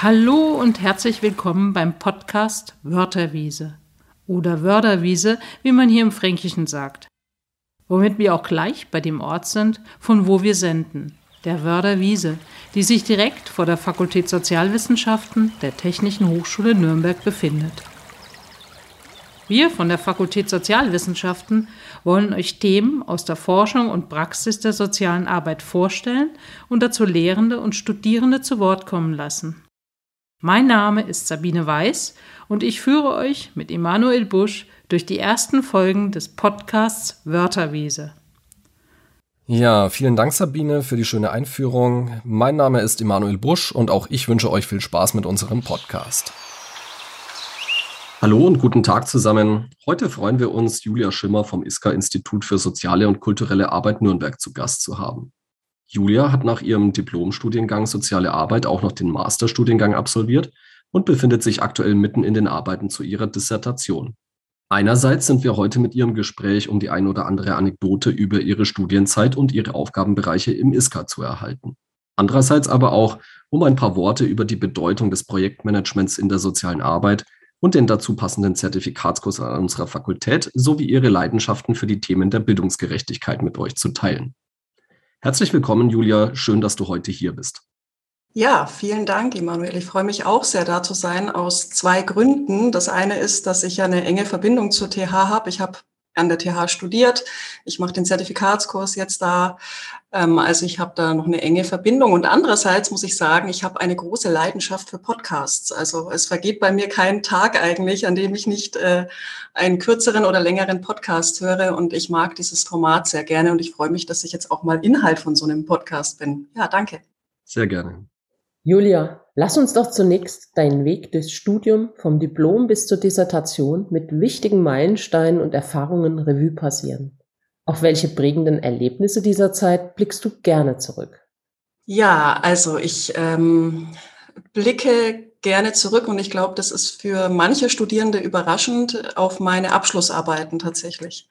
Hallo und herzlich willkommen beim Podcast Wörterwiese oder Wörderwiese, wie man hier im Fränkischen sagt. Womit wir auch gleich bei dem Ort sind, von wo wir senden, der Wörderwiese, die sich direkt vor der Fakultät Sozialwissenschaften der Technischen Hochschule Nürnberg befindet. Wir von der Fakultät Sozialwissenschaften wollen euch Themen aus der Forschung und Praxis der sozialen Arbeit vorstellen und dazu Lehrende und Studierende zu Wort kommen lassen. Mein Name ist Sabine Weiß und ich führe euch mit Emanuel Busch durch die ersten Folgen des Podcasts Wörterwiese. Ja, vielen Dank Sabine für die schöne Einführung. Mein Name ist Emanuel Busch und auch ich wünsche euch viel Spaß mit unserem Podcast. Hallo und guten Tag zusammen. Heute freuen wir uns, Julia Schimmer vom ISKA Institut für soziale und kulturelle Arbeit Nürnberg zu Gast zu haben. Julia hat nach ihrem Diplomstudiengang Soziale Arbeit auch noch den Masterstudiengang absolviert und befindet sich aktuell mitten in den Arbeiten zu ihrer Dissertation. Einerseits sind wir heute mit ihrem Gespräch, um die ein oder andere Anekdote über ihre Studienzeit und ihre Aufgabenbereiche im ISKA zu erhalten. Andererseits aber auch, um ein paar Worte über die Bedeutung des Projektmanagements in der sozialen Arbeit und den dazu passenden Zertifikatskurs an unserer Fakultät sowie ihre Leidenschaften für die Themen der Bildungsgerechtigkeit mit euch zu teilen. Herzlich willkommen, Julia. Schön, dass du heute hier bist. Ja, vielen Dank, Emanuel. Ich freue mich auch sehr, da zu sein, aus zwei Gründen. Das eine ist, dass ich ja eine enge Verbindung zur TH habe. Ich habe an der TH studiert. Ich mache den Zertifikatskurs jetzt da. Ähm, also ich habe da noch eine enge Verbindung. Und andererseits muss ich sagen, ich habe eine große Leidenschaft für Podcasts. Also es vergeht bei mir kein Tag eigentlich, an dem ich nicht äh, einen kürzeren oder längeren Podcast höre. Und ich mag dieses Format sehr gerne. Und ich freue mich, dass ich jetzt auch mal Inhalt von so einem Podcast bin. Ja, danke. Sehr gerne. Julia, lass uns doch zunächst deinen Weg durchs Studium vom Diplom bis zur Dissertation mit wichtigen Meilensteinen und Erfahrungen Revue passieren. Auf welche prägenden Erlebnisse dieser Zeit blickst du gerne zurück? Ja, also ich ähm, blicke gerne zurück und ich glaube, das ist für manche Studierende überraschend auf meine Abschlussarbeiten tatsächlich.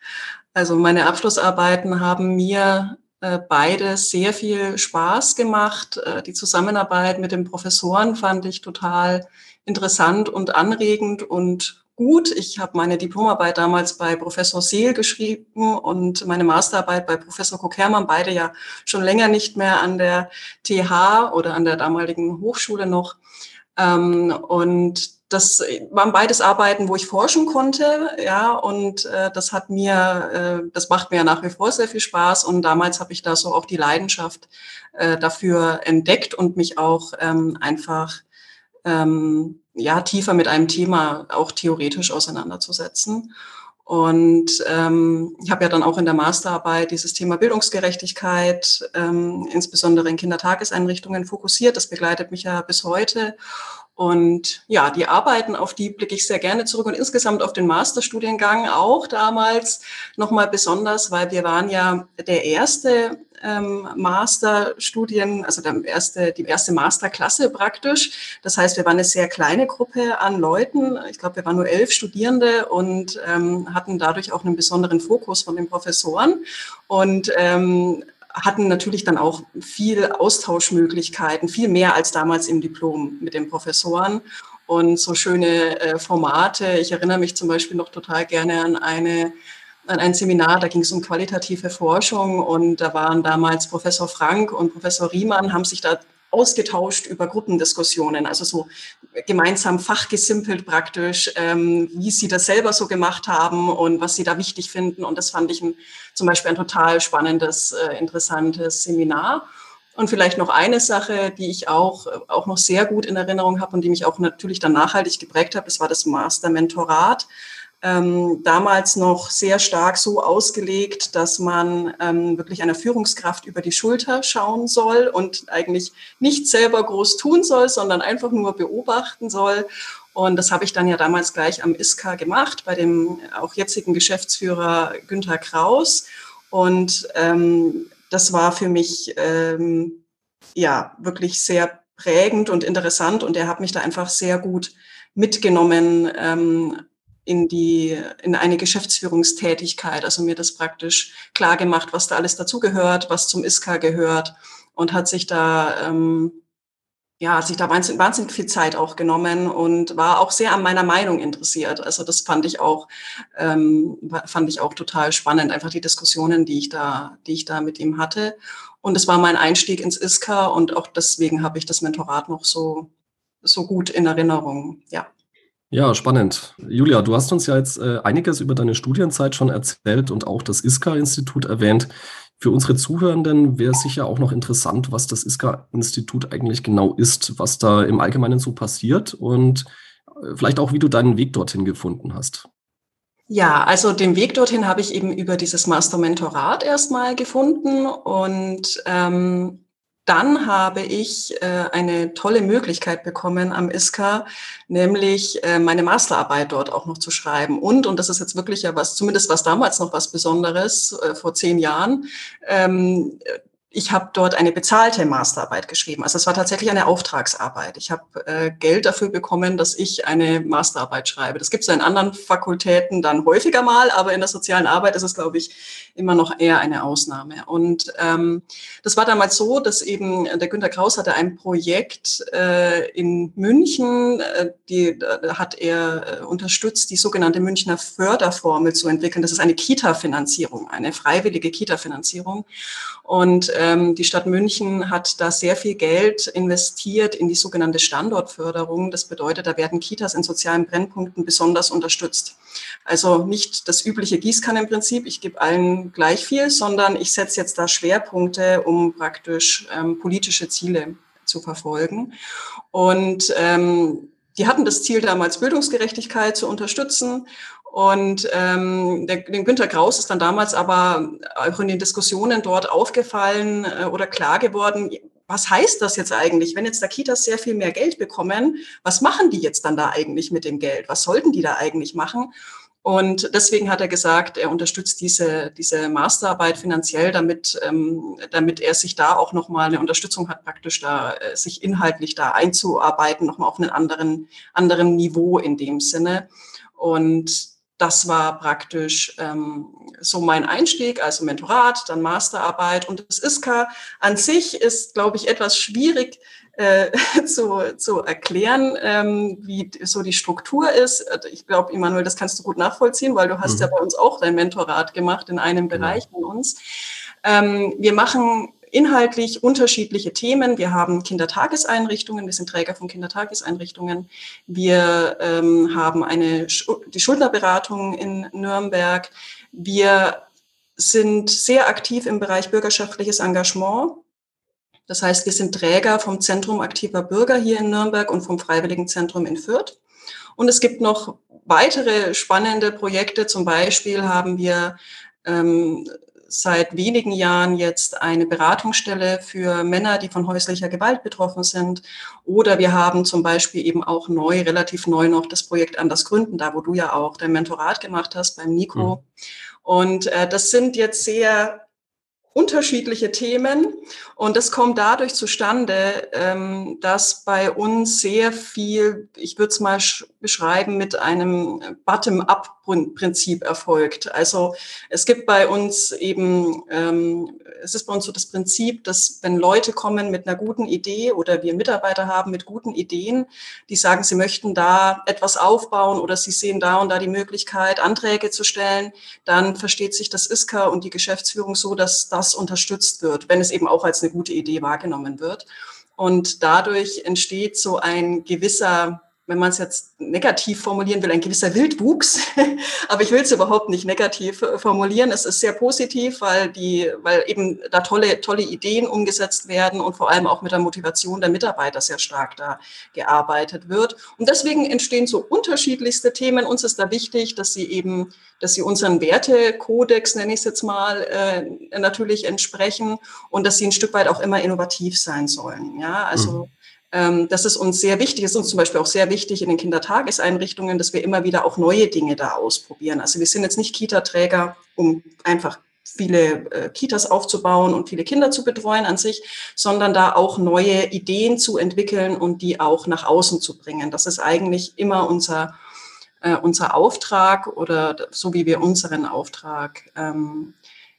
Also meine Abschlussarbeiten haben mir beide sehr viel Spaß gemacht. Äh, die Zusammenarbeit mit den Professoren fand ich total interessant und anregend und gut. Ich habe meine Diplomarbeit damals bei Professor Seel geschrieben und meine Masterarbeit bei Professor Kokermann, beide ja schon länger nicht mehr an der TH oder an der damaligen Hochschule noch. Ähm, und das waren beides Arbeiten, wo ich forschen konnte, ja, und äh, das hat mir, äh, das macht mir nach wie vor sehr viel Spaß und damals habe ich da so auch die Leidenschaft äh, dafür entdeckt und mich auch ähm, einfach ähm, ja tiefer mit einem Thema auch theoretisch auseinanderzusetzen. Und ähm, ich habe ja dann auch in der Masterarbeit dieses Thema Bildungsgerechtigkeit, ähm, insbesondere in Kindertageseinrichtungen, fokussiert. Das begleitet mich ja bis heute. Und ja, die Arbeiten, auf die blicke ich sehr gerne zurück und insgesamt auf den Masterstudiengang auch damals nochmal besonders, weil wir waren ja der erste ähm, Masterstudien, also der erste, die erste Masterklasse praktisch. Das heißt, wir waren eine sehr kleine Gruppe an Leuten. Ich glaube, wir waren nur elf Studierende und ähm, hatten dadurch auch einen besonderen Fokus von den Professoren. Und ähm, hatten natürlich dann auch viel Austauschmöglichkeiten, viel mehr als damals im Diplom mit den Professoren und so schöne äh, Formate. Ich erinnere mich zum Beispiel noch total gerne an eine an ein Seminar, da ging es um qualitative Forschung und da waren damals Professor Frank und Professor Riemann, haben sich da ausgetauscht über Gruppendiskussionen, also so gemeinsam fachgesimpelt praktisch, ähm, wie sie das selber so gemacht haben und was sie da wichtig finden. Und das fand ich ein, zum Beispiel ein total spannendes, äh, interessantes Seminar. Und vielleicht noch eine Sache, die ich auch, auch noch sehr gut in Erinnerung habe und die mich auch natürlich dann nachhaltig geprägt hat, das war das Master-Mentorat ähm, damals noch sehr stark so ausgelegt, dass man ähm, wirklich einer Führungskraft über die Schulter schauen soll und eigentlich nicht selber groß tun soll, sondern einfach nur beobachten soll. Und das habe ich dann ja damals gleich am ISKA gemacht, bei dem auch jetzigen Geschäftsführer Günther Kraus. Und ähm, das war für mich ähm, ja wirklich sehr prägend und interessant und er hat mich da einfach sehr gut mitgenommen, ähm, in die, in eine Geschäftsführungstätigkeit, also mir das praktisch klar gemacht, was da alles dazugehört, was zum ISKA gehört und hat sich da ähm, ja, sich da wahnsinnig, wahnsinnig viel Zeit auch genommen und war auch sehr an meiner Meinung interessiert. Also das fand ich auch, ähm, fand ich auch total spannend, einfach die Diskussionen, die ich da, die ich da mit ihm hatte. Und es war mein Einstieg ins ISKA und auch deswegen habe ich das Mentorat noch so, so gut in Erinnerung. Ja. Ja, spannend. Julia, du hast uns ja jetzt äh, einiges über deine Studienzeit schon erzählt und auch das ISKA-Institut erwähnt. Für unsere Zuhörenden wäre sicher auch noch interessant, was das ISKA-Institut eigentlich genau ist, was da im Allgemeinen so passiert und äh, vielleicht auch, wie du deinen Weg dorthin gefunden hast. Ja, also den Weg dorthin habe ich eben über dieses Master-Mentorat erstmal gefunden und ähm, dann habe ich äh, eine tolle Möglichkeit bekommen am ISKA, nämlich äh, meine Masterarbeit dort auch noch zu schreiben. Und, und das ist jetzt wirklich ja was, zumindest was damals noch was Besonderes, äh, vor zehn Jahren, ähm, ich habe dort eine bezahlte Masterarbeit geschrieben. Also es war tatsächlich eine Auftragsarbeit. Ich habe äh, Geld dafür bekommen, dass ich eine Masterarbeit schreibe. Das gibt es in anderen Fakultäten dann häufiger mal, aber in der sozialen Arbeit ist es, glaube ich, immer noch eher eine Ausnahme. Und ähm, das war damals so, dass eben der Günter Kraus hatte ein Projekt äh, in München, äh, die da hat er äh, unterstützt, die sogenannte Münchner Förderformel zu entwickeln. Das ist eine Kita-Finanzierung, eine freiwillige Kita-Finanzierung. Und ähm, die Stadt München hat da sehr viel Geld investiert in die sogenannte Standortförderung. Das bedeutet, da werden Kitas in sozialen Brennpunkten besonders unterstützt. Also nicht das übliche Gießkannenprinzip, ich gebe allen gleich viel, sondern ich setze jetzt da Schwerpunkte, um praktisch ähm, politische Ziele zu verfolgen. Und ähm, die hatten das Ziel damals Bildungsgerechtigkeit zu unterstützen und ähm, der, dem Günter Kraus ist dann damals aber auch in den Diskussionen dort aufgefallen äh, oder klar geworden, was heißt das jetzt eigentlich, wenn jetzt da Kitas sehr viel mehr Geld bekommen, was machen die jetzt dann da eigentlich mit dem Geld? Was sollten die da eigentlich machen? Und deswegen hat er gesagt, er unterstützt diese, diese Masterarbeit finanziell, damit, ähm, damit er sich da auch nochmal eine Unterstützung hat, praktisch da äh, sich inhaltlich da einzuarbeiten, nochmal auf einen anderen, anderen Niveau in dem Sinne. Und das war praktisch ähm, so mein Einstieg, also Mentorat, dann Masterarbeit. Und das ISKA an sich ist, glaube ich, etwas schwierig äh, zu, zu erklären, ähm, wie so die Struktur ist. Also ich glaube, Immanuel, das kannst du gut nachvollziehen, weil du hast mhm. ja bei uns auch dein Mentorat gemacht in einem genau. Bereich von uns. Ähm, wir machen inhaltlich unterschiedliche Themen. Wir haben Kindertageseinrichtungen, wir sind Träger von Kindertageseinrichtungen. Wir ähm, haben eine, die Schuldnerberatung in Nürnberg. Wir sind sehr aktiv im Bereich bürgerschaftliches Engagement. Das heißt, wir sind Träger vom Zentrum aktiver Bürger hier in Nürnberg und vom Freiwilligenzentrum in Fürth. Und es gibt noch weitere spannende Projekte. Zum Beispiel haben wir ähm, seit wenigen Jahren jetzt eine Beratungsstelle für Männer, die von häuslicher Gewalt betroffen sind. Oder wir haben zum Beispiel eben auch neu, relativ neu noch das Projekt Anders Gründen, da wo du ja auch dein Mentorat gemacht hast beim Nico. Mhm. Und äh, das sind jetzt sehr unterschiedliche Themen. Und das kommt dadurch zustande, ähm, dass bei uns sehr viel, ich würde es mal beschreiben, mit einem Bottom-up-Prinzip erfolgt. Also es gibt bei uns eben, ähm, es ist bei uns so das Prinzip, dass wenn Leute kommen mit einer guten Idee oder wir Mitarbeiter haben mit guten Ideen, die sagen, sie möchten da etwas aufbauen oder sie sehen da und da die Möglichkeit, Anträge zu stellen, dann versteht sich das ISKA und die Geschäftsführung so, dass das unterstützt wird, wenn es eben auch als eine gute Idee wahrgenommen wird. Und dadurch entsteht so ein gewisser wenn man es jetzt negativ formulieren will, ein gewisser Wildwuchs. Aber ich will es überhaupt nicht negativ äh, formulieren. Es ist sehr positiv, weil die, weil eben da tolle, tolle Ideen umgesetzt werden und vor allem auch mit der Motivation der Mitarbeiter sehr stark da gearbeitet wird. Und deswegen entstehen so unterschiedlichste Themen. Uns ist da wichtig, dass sie eben, dass sie unseren Wertekodex, nenne ich es jetzt mal, äh, natürlich entsprechen und dass sie ein Stück weit auch immer innovativ sein sollen. Ja, also, mhm ähm, das ist uns sehr wichtig, ist uns zum Beispiel auch sehr wichtig in den Kindertageseinrichtungen, dass wir immer wieder auch neue Dinge da ausprobieren. Also wir sind jetzt nicht Kita-Träger, um einfach viele äh, Kitas aufzubauen und viele Kinder zu betreuen an sich, sondern da auch neue Ideen zu entwickeln und die auch nach außen zu bringen. Das ist eigentlich immer unser, äh, unser Auftrag oder so wie wir unseren Auftrag ähm,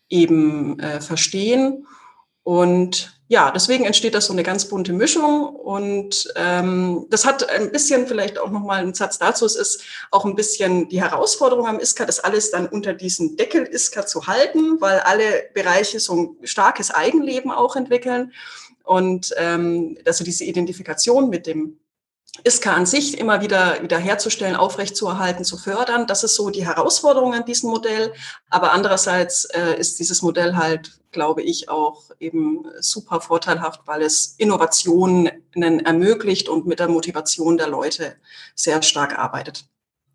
eben äh, verstehen. Und ja, deswegen entsteht das so eine ganz bunte Mischung und ähm, das hat ein bisschen vielleicht auch nochmal einen Satz dazu. Es ist auch ein bisschen die Herausforderung am ISKA, das alles dann unter diesen Deckel ISKA zu halten, weil alle Bereiche so ein starkes Eigenleben auch entwickeln und ähm, also diese Identifikation mit dem ISKA an sich immer wieder, wieder herzustellen, aufrechtzuerhalten, zu fördern. Das ist so die Herausforderung an diesem Modell. Aber andererseits äh, ist dieses Modell halt, glaube ich, auch eben super vorteilhaft, weil es Innovationen ermöglicht und mit der Motivation der Leute sehr stark arbeitet.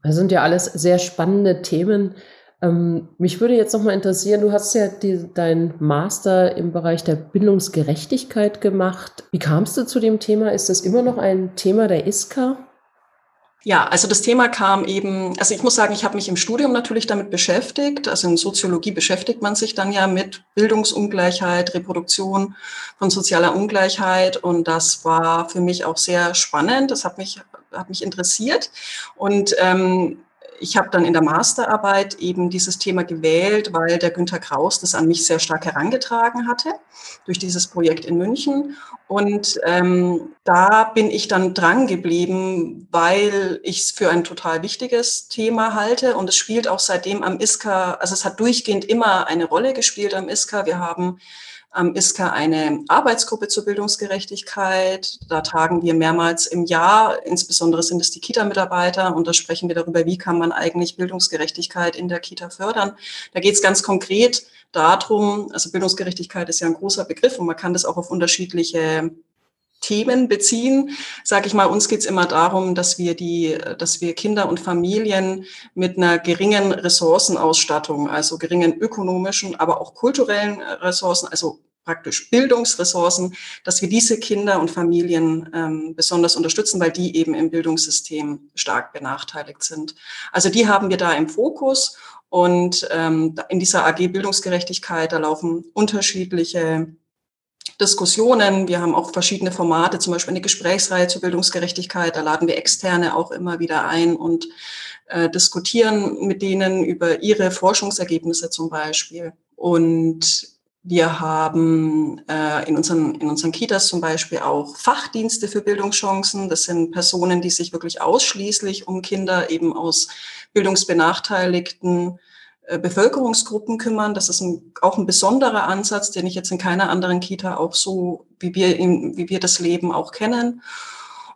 Das sind ja alles sehr spannende Themen. Ähm, mich würde jetzt noch mal interessieren, du hast ja die, dein Master im Bereich der Bildungsgerechtigkeit gemacht. Wie kamst du zu dem Thema? Ist das immer noch ein Thema der ISKA? Ja, also das Thema kam eben, also ich muss sagen, ich habe mich im Studium natürlich damit beschäftigt. Also in Soziologie beschäftigt man sich dann ja mit Bildungsungleichheit, Reproduktion von sozialer Ungleichheit. Und das war für mich auch sehr spannend. Das hat mich, hat mich interessiert. Und ähm, ich habe dann in der Masterarbeit eben dieses Thema gewählt, weil der Günter Kraus das an mich sehr stark herangetragen hatte durch dieses Projekt in München. Und ähm, da bin ich dann dran geblieben, weil ich es für ein total wichtiges Thema halte. Und es spielt auch seitdem am ISKA, also es hat durchgehend immer eine Rolle gespielt am ISKA. Wir haben am ISKA eine Arbeitsgruppe zur Bildungsgerechtigkeit. Da tagen wir mehrmals im Jahr. Insbesondere sind es die Kita-Mitarbeiter. Und da sprechen wir darüber, wie kann man eigentlich Bildungsgerechtigkeit in der Kita fördern. Da geht es ganz konkret darum, also Bildungsgerechtigkeit ist ja ein großer Begriff und man kann das auch auf unterschiedliche Themen beziehen. Sage ich mal, uns geht es immer darum, dass wir die, dass wir Kinder und Familien mit einer geringen Ressourcenausstattung, also geringen ökonomischen, aber auch kulturellen Ressourcen, also praktisch Bildungsressourcen, dass wir diese Kinder und Familien ähm, besonders unterstützen, weil die eben im Bildungssystem stark benachteiligt sind. Also die haben wir da im Fokus und ähm, in dieser AG Bildungsgerechtigkeit, da laufen unterschiedliche Diskussionen. Wir haben auch verschiedene Formate, zum Beispiel eine Gesprächsreihe zur Bildungsgerechtigkeit. Da laden wir Externe auch immer wieder ein und äh, diskutieren mit denen über ihre Forschungsergebnisse zum Beispiel. Und wir haben äh, in, unseren, in unseren Kitas zum Beispiel auch Fachdienste für Bildungschancen. Das sind Personen, die sich wirklich ausschließlich um Kinder eben aus bildungsbenachteiligten Bevölkerungsgruppen kümmern. Das ist ein, auch ein besonderer Ansatz, den ich jetzt in keiner anderen Kita auch so, wie wir, ihn, wie wir das Leben auch kennen.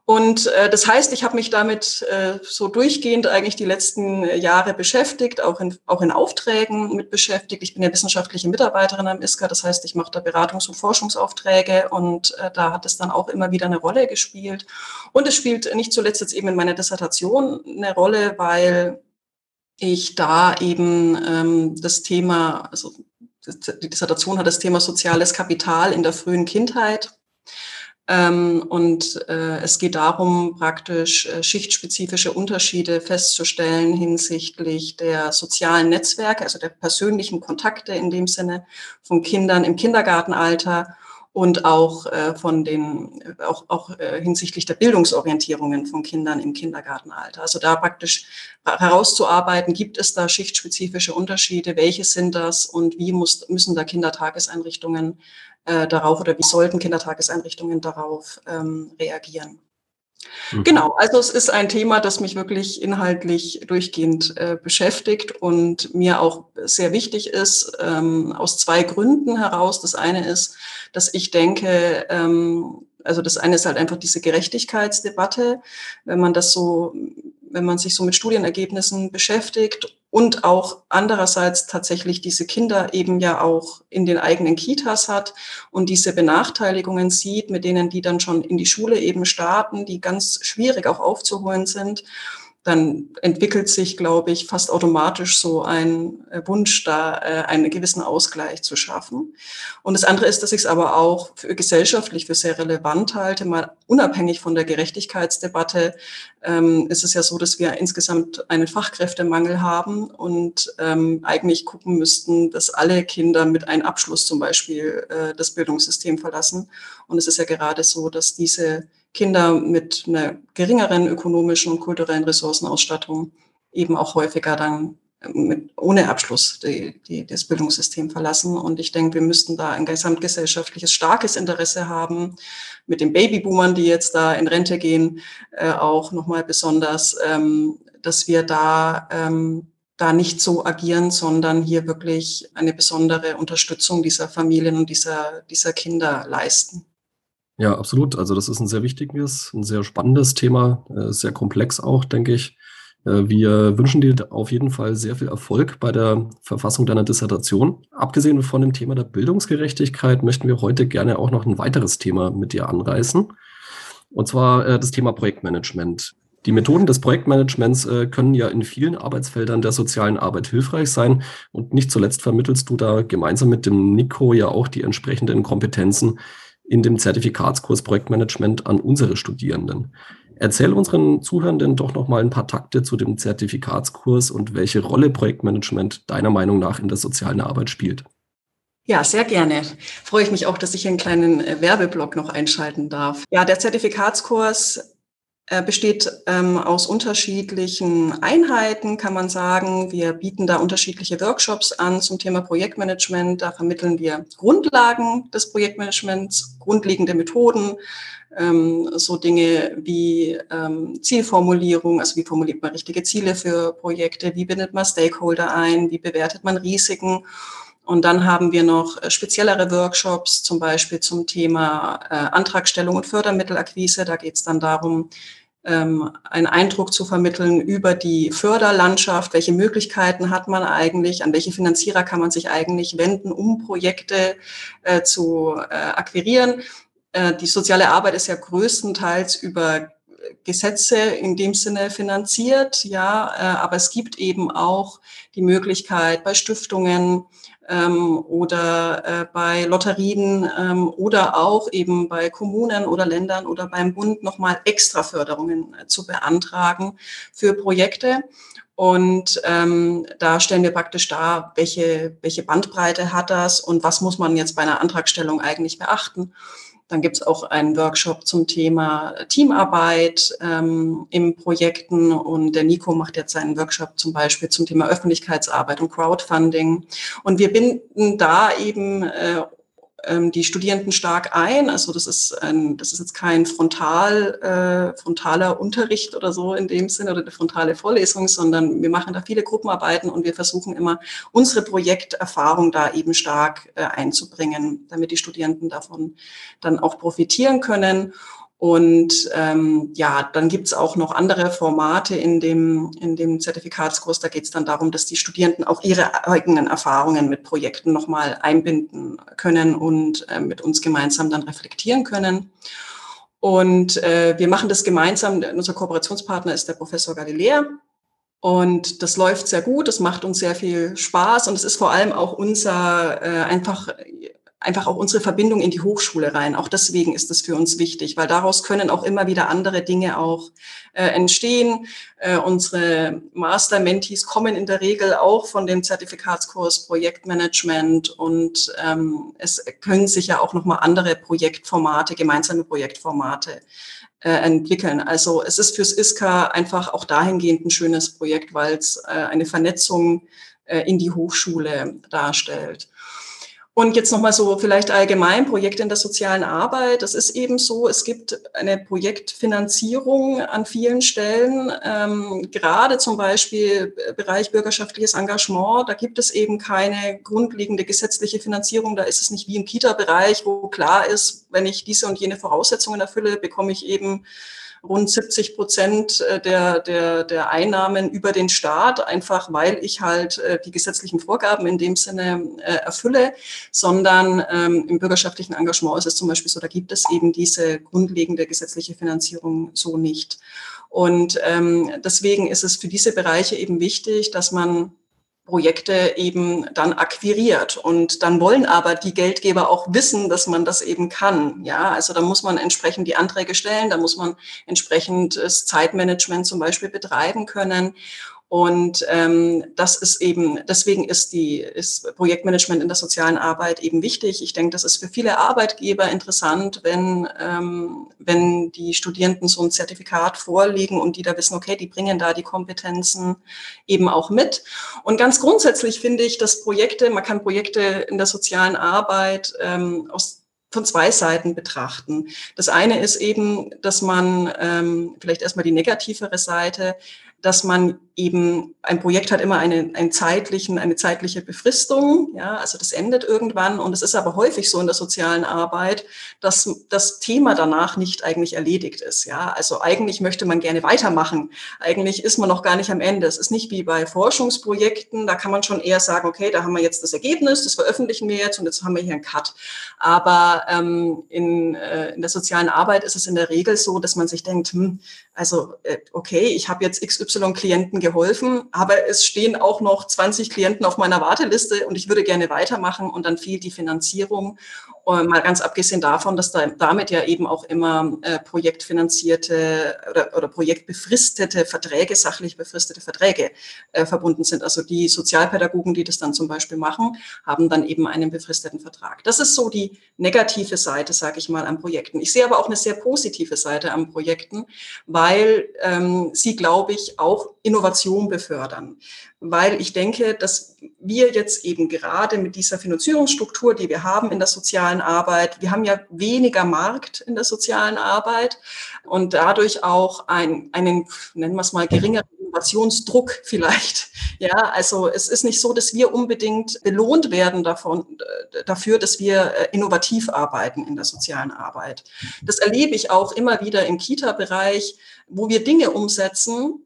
Und äh, das heißt, ich habe mich damit äh, so durchgehend eigentlich die letzten Jahre beschäftigt, auch in, auch in Aufträgen mit beschäftigt. Ich bin ja wissenschaftliche Mitarbeiterin am ISKA, das heißt, ich mache da Beratungs- und Forschungsaufträge und äh, da hat es dann auch immer wieder eine Rolle gespielt. Und es spielt nicht zuletzt jetzt eben in meiner Dissertation eine Rolle, weil ich da eben ähm, das Thema, also die Dissertation hat das Thema soziales Kapital in der frühen Kindheit. Ähm, und äh, es geht darum, praktisch äh, schichtspezifische Unterschiede festzustellen hinsichtlich der sozialen Netzwerke, also der persönlichen Kontakte in dem Sinne von Kindern im Kindergartenalter und auch äh, von den auch, auch äh, hinsichtlich der Bildungsorientierungen von Kindern im Kindergartenalter. Also da praktisch herauszuarbeiten, gibt es da schichtspezifische Unterschiede, welche sind das und wie muss, müssen da Kindertageseinrichtungen äh, darauf oder wie sollten Kindertageseinrichtungen darauf ähm, reagieren? Mhm. Genau, also es ist ein Thema, das mich wirklich inhaltlich durchgehend äh, beschäftigt und mir auch sehr wichtig ist, ähm, aus zwei Gründen heraus. Das eine ist, dass ich denke, ähm, also das eine ist halt einfach diese Gerechtigkeitsdebatte, wenn man das so, wenn man sich so mit Studienergebnissen beschäftigt und auch andererseits tatsächlich diese Kinder eben ja auch in den eigenen Kitas hat und diese Benachteiligungen sieht, mit denen die dann schon in die Schule eben starten, die ganz schwierig auch aufzuholen sind dann entwickelt sich, glaube ich, fast automatisch so ein äh, Wunsch, da äh, einen gewissen Ausgleich zu schaffen. Und das andere ist, dass ich es aber auch für gesellschaftlich für sehr relevant halte, mal unabhängig von der Gerechtigkeitsdebatte ähm, ist es ja so, dass wir insgesamt einen Fachkräftemangel haben und ähm, eigentlich gucken müssten, dass alle Kinder mit einem Abschluss zum Beispiel äh, das Bildungssystem verlassen. Und es ist ja gerade so, dass diese Kinder mit einer geringeren ökonomischen und kulturellen Ressourcenausstattung eben auch häufiger dann mit, ohne Abschluss die, die, das Bildungssystem verlassen. Und ich denke, wir müssten da ein gesamtgesellschaftliches starkes Interesse haben, mit den Babyboomern, die jetzt da in Rente gehen, äh, auch nochmal besonders, ähm, dass wir da, ähm, da nicht so agieren, sondern hier wirklich eine besondere Unterstützung dieser Familien und dieser, dieser Kinder leisten. Ja, absolut. Also das ist ein sehr wichtiges, ein sehr spannendes Thema, äh, sehr komplex auch, denke ich. Äh, wir wünschen dir auf jeden Fall sehr viel Erfolg bei der Verfassung deiner Dissertation. Abgesehen von dem Thema der Bildungsgerechtigkeit möchten wir heute gerne auch noch ein weiteres Thema mit dir anreißen. Und zwar äh, das Thema Projektmanagement. Die Methoden des Projektmanagements können ja in vielen Arbeitsfeldern der sozialen Arbeit hilfreich sein. Und nicht zuletzt vermittelst du da gemeinsam mit dem Nico ja auch die entsprechenden Kompetenzen in dem Zertifikatskurs Projektmanagement an unsere Studierenden. Erzähl unseren Zuhörenden doch noch mal ein paar Takte zu dem Zertifikatskurs und welche Rolle Projektmanagement deiner Meinung nach in der sozialen Arbeit spielt. Ja, sehr gerne. Freue ich mich auch, dass ich einen kleinen äh, Werbeblock noch einschalten darf. Ja, der Zertifikatskurs besteht ähm, aus unterschiedlichen Einheiten, kann man sagen. Wir bieten da unterschiedliche Workshops an zum Thema Projektmanagement. Da vermitteln wir Grundlagen des Projektmanagements, grundlegende Methoden, ähm, so Dinge wie ähm, Zielformulierung, also wie formuliert man richtige Ziele für Projekte, wie bindet man Stakeholder ein, wie bewertet man Risiken. Und dann haben wir noch äh, speziellere Workshops, zum Beispiel zum Thema äh, Antragstellung und Fördermittelakquise. Da geht es dann darum, ähm, einen Eindruck zu vermitteln über die Förderlandschaft, welche Möglichkeiten hat man eigentlich, an welche Finanzierer kann man sich eigentlich wenden, um Projekte äh, zu äh, akquirieren. Äh, die soziale Arbeit ist ja größtenteils über Gesetze in dem Sinne finanziert, ja, äh, aber es gibt eben auch die Möglichkeit bei Stiftungen ähm, oder äh, bei Lotterien ähm, oder auch eben bei Kommunen oder Ländern oder beim Bund nochmal extra Förderungen äh, zu beantragen für Projekte. Und ähm, da stellen wir praktisch dar, welche, welche Bandbreite hat das und was muss man jetzt bei einer Antragstellung eigentlich beachten. Dann gibt es auch einen Workshop zum Thema Teamarbeit ähm, im Projekten und der Nico macht jetzt einen Workshop zum Beispiel zum Thema Öffentlichkeitsarbeit und Crowdfunding. Und wir binden da eben äh, ähm, die Studierenden stark ein. Also das ist ein, das ist jetzt kein frontal, äh, frontaler Unterricht oder so in dem Sinne oder eine frontale Vorlesung, sondern wir machen da viele Gruppenarbeiten und wir versuchen immer unsere Projekterfahrung da eben stark äh, einzubringen, damit die Studierenden davon dann auch profitieren können. Und ähm, ja, dann gibt's auch noch andere Formate in dem, in dem Zertifikatskurs. Da geht's dann darum, dass die Studierenden auch ihre eigenen Erfahrungen mit Projekten nochmal einbinden können und äh, mit uns gemeinsam dann reflektieren können. Und äh, wir machen das gemeinsam. Unser Kooperationspartner ist der Professor Galilea. Und das läuft sehr gut, das macht uns sehr viel Spaß und es ist vor allem auch unser äh, einfach einfach auch unsere Verbindung in die Hochschule rein. Auch deswegen ist das für uns wichtig, weil daraus können auch immer wieder andere Dinge auch äh, entstehen. Äh, unsere Master-Mentees kommen in der Regel auch von dem Zertifikatskurs Projektmanagement und ähm, es können sich ja auch nochmal andere Projektformate, gemeinsame Projektformate äh, entwickeln. Also es ist fürs ISKA einfach auch dahingehend ein schönes Projekt, weil es äh, eine Vernetzung äh, in die Hochschule darstellt. Und jetzt nochmal so vielleicht allgemein Projekte in der sozialen Arbeit. Das ist eben so, es gibt eine Projektfinanzierung an vielen Stellen, ähm, gerade zum Beispiel Bereich bürgerschaftliches Engagement. Da gibt es eben keine grundlegende gesetzliche Finanzierung. Da ist es nicht wie im Kita-Bereich, wo klar ist, wenn ich diese und jene Voraussetzungen erfülle, bekomme ich eben rund 70 Prozent äh, der, der, der Einnahmen über den Staat, einfach weil ich halt äh, die gesetzlichen Vorgaben in dem Sinne äh, erfülle, sondern ähm, im bürgerschaftlichen Engagement ist es zum Beispiel so, da gibt es eben diese grundlegende gesetzliche Finanzierung so nicht. Und ähm, deswegen ist es für diese Bereiche eben wichtig, dass man Projekte eben dann akquiriert. Und dann wollen aber die Geldgeber auch wissen, dass man das eben kann. Ja, also da muss man entsprechend die Anträge stellen, da muss man entsprechend das Zeitmanagement zum Beispiel betreiben können. Und ähm, das ist eben, deswegen ist die ist Projektmanagement in der sozialen Arbeit eben wichtig. Ich denke, das ist für viele Arbeitgeber interessant, wenn, ähm, wenn die Studierenden so ein Zertifikat vorlegen und die da wissen, okay, die bringen da die Kompetenzen eben auch mit. Und ganz grundsätzlich finde ich, dass Projekte, man kann Projekte in der sozialen Arbeit ähm, aus von zwei Seiten betrachten. Das eine ist eben, dass man ähm, vielleicht erstmal die negativere Seite, dass man eben ein Projekt hat immer eine, einen zeitlichen, eine zeitliche Befristung. Ja, also das endet irgendwann. Und es ist aber häufig so in der sozialen Arbeit, dass das Thema danach nicht eigentlich erledigt ist. Ja, also eigentlich möchte man gerne weitermachen. Eigentlich ist man noch gar nicht am Ende. Es ist nicht wie bei Forschungsprojekten. Da kann man schon eher sagen, okay, da haben wir jetzt das Ergebnis, das veröffentlichen wir jetzt und jetzt haben wir hier einen Cut. Aber ähm, in, äh, in der sozialen Arbeit ist es in der Regel so, dass man sich denkt, hm, also äh, okay, ich habe jetzt XY-Klienten geholfen, aber es stehen auch noch 20 Klienten auf meiner Warteliste und ich würde gerne weitermachen und dann fehlt die Finanzierung. Und mal ganz abgesehen davon, dass da, damit ja eben auch immer äh, projektfinanzierte oder, oder projektbefristete Verträge, sachlich befristete Verträge äh, verbunden sind. Also die Sozialpädagogen, die das dann zum Beispiel machen, haben dann eben einen befristeten Vertrag. Das ist so die negative Seite, sage ich mal, an Projekten. Ich sehe aber auch eine sehr positive Seite an Projekten, weil ähm, sie, glaube ich, auch Innovation befördern weil ich denke, dass wir jetzt eben gerade mit dieser Finanzierungsstruktur, die wir haben in der sozialen Arbeit, wir haben ja weniger Markt in der sozialen Arbeit und dadurch auch ein, einen, nennen wir es mal, geringeren Innovationsdruck vielleicht. Ja, also es ist nicht so, dass wir unbedingt belohnt werden davon, dafür, dass wir äh, innovativ arbeiten in der sozialen Arbeit. Das erlebe ich auch immer wieder im Kita-Bereich, wo wir Dinge umsetzen,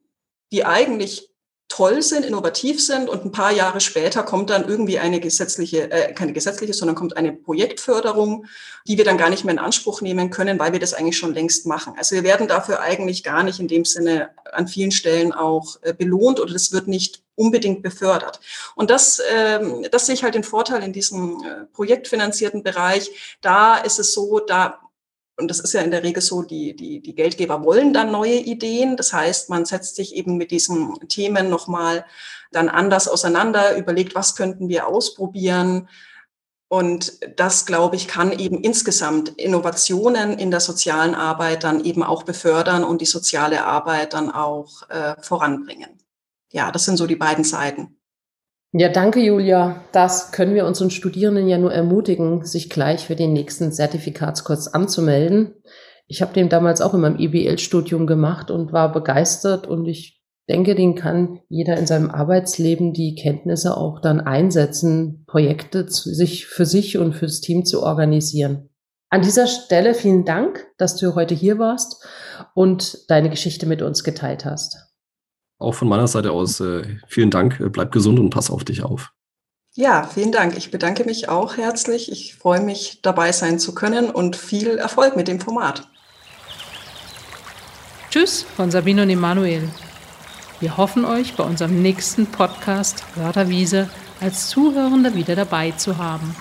die eigentlich toll sind, innovativ sind und ein paar Jahre später kommt dann irgendwie eine gesetzliche, äh, keine gesetzliche, sondern kommt eine Projektförderung, die wir dann gar nicht mehr in Anspruch nehmen können, weil wir das eigentlich schon längst machen. Also wir werden dafür eigentlich gar nicht in dem Sinne an vielen Stellen auch äh, belohnt oder das wird nicht unbedingt befördert. Und das, ähm, das sehe ich halt den Vorteil in diesem äh, projektfinanzierten Bereich. Da ist es so, da und das ist ja in der Regel so, die, die, die Geldgeber wollen dann neue Ideen. Das heißt, man setzt sich eben mit diesen Themen nochmal dann anders auseinander, überlegt, was könnten wir ausprobieren. Und das, glaube ich, kann eben insgesamt Innovationen in der sozialen Arbeit dann eben auch befördern und die soziale Arbeit dann auch äh, voranbringen. Ja, das sind so die beiden Seiten. Ja, danke, Julia. Das können wir unseren Studierenden ja nur ermutigen, sich gleich für den nächsten Zertifikatskurs anzumelden. Ich habe den damals auch in meinem IBL-Studium gemacht und war begeistert und ich denke, den kann jeder in seinem Arbeitsleben die Kenntnisse auch dann einsetzen, Projekte zu sich, für sich und fürs Team zu organisieren. An dieser Stelle vielen Dank, dass du heute hier warst und deine Geschichte mit uns geteilt hast auch von meiner Seite aus äh, vielen Dank. Äh, bleib gesund und pass auf dich auf. Ja, vielen Dank. Ich bedanke mich auch herzlich. Ich freue mich, dabei sein zu können und viel Erfolg mit dem Format. Tschüss von Sabine und Emanuel. Wir hoffen euch bei unserem nächsten Podcast Wörterwiese als Zuhörende wieder dabei zu haben.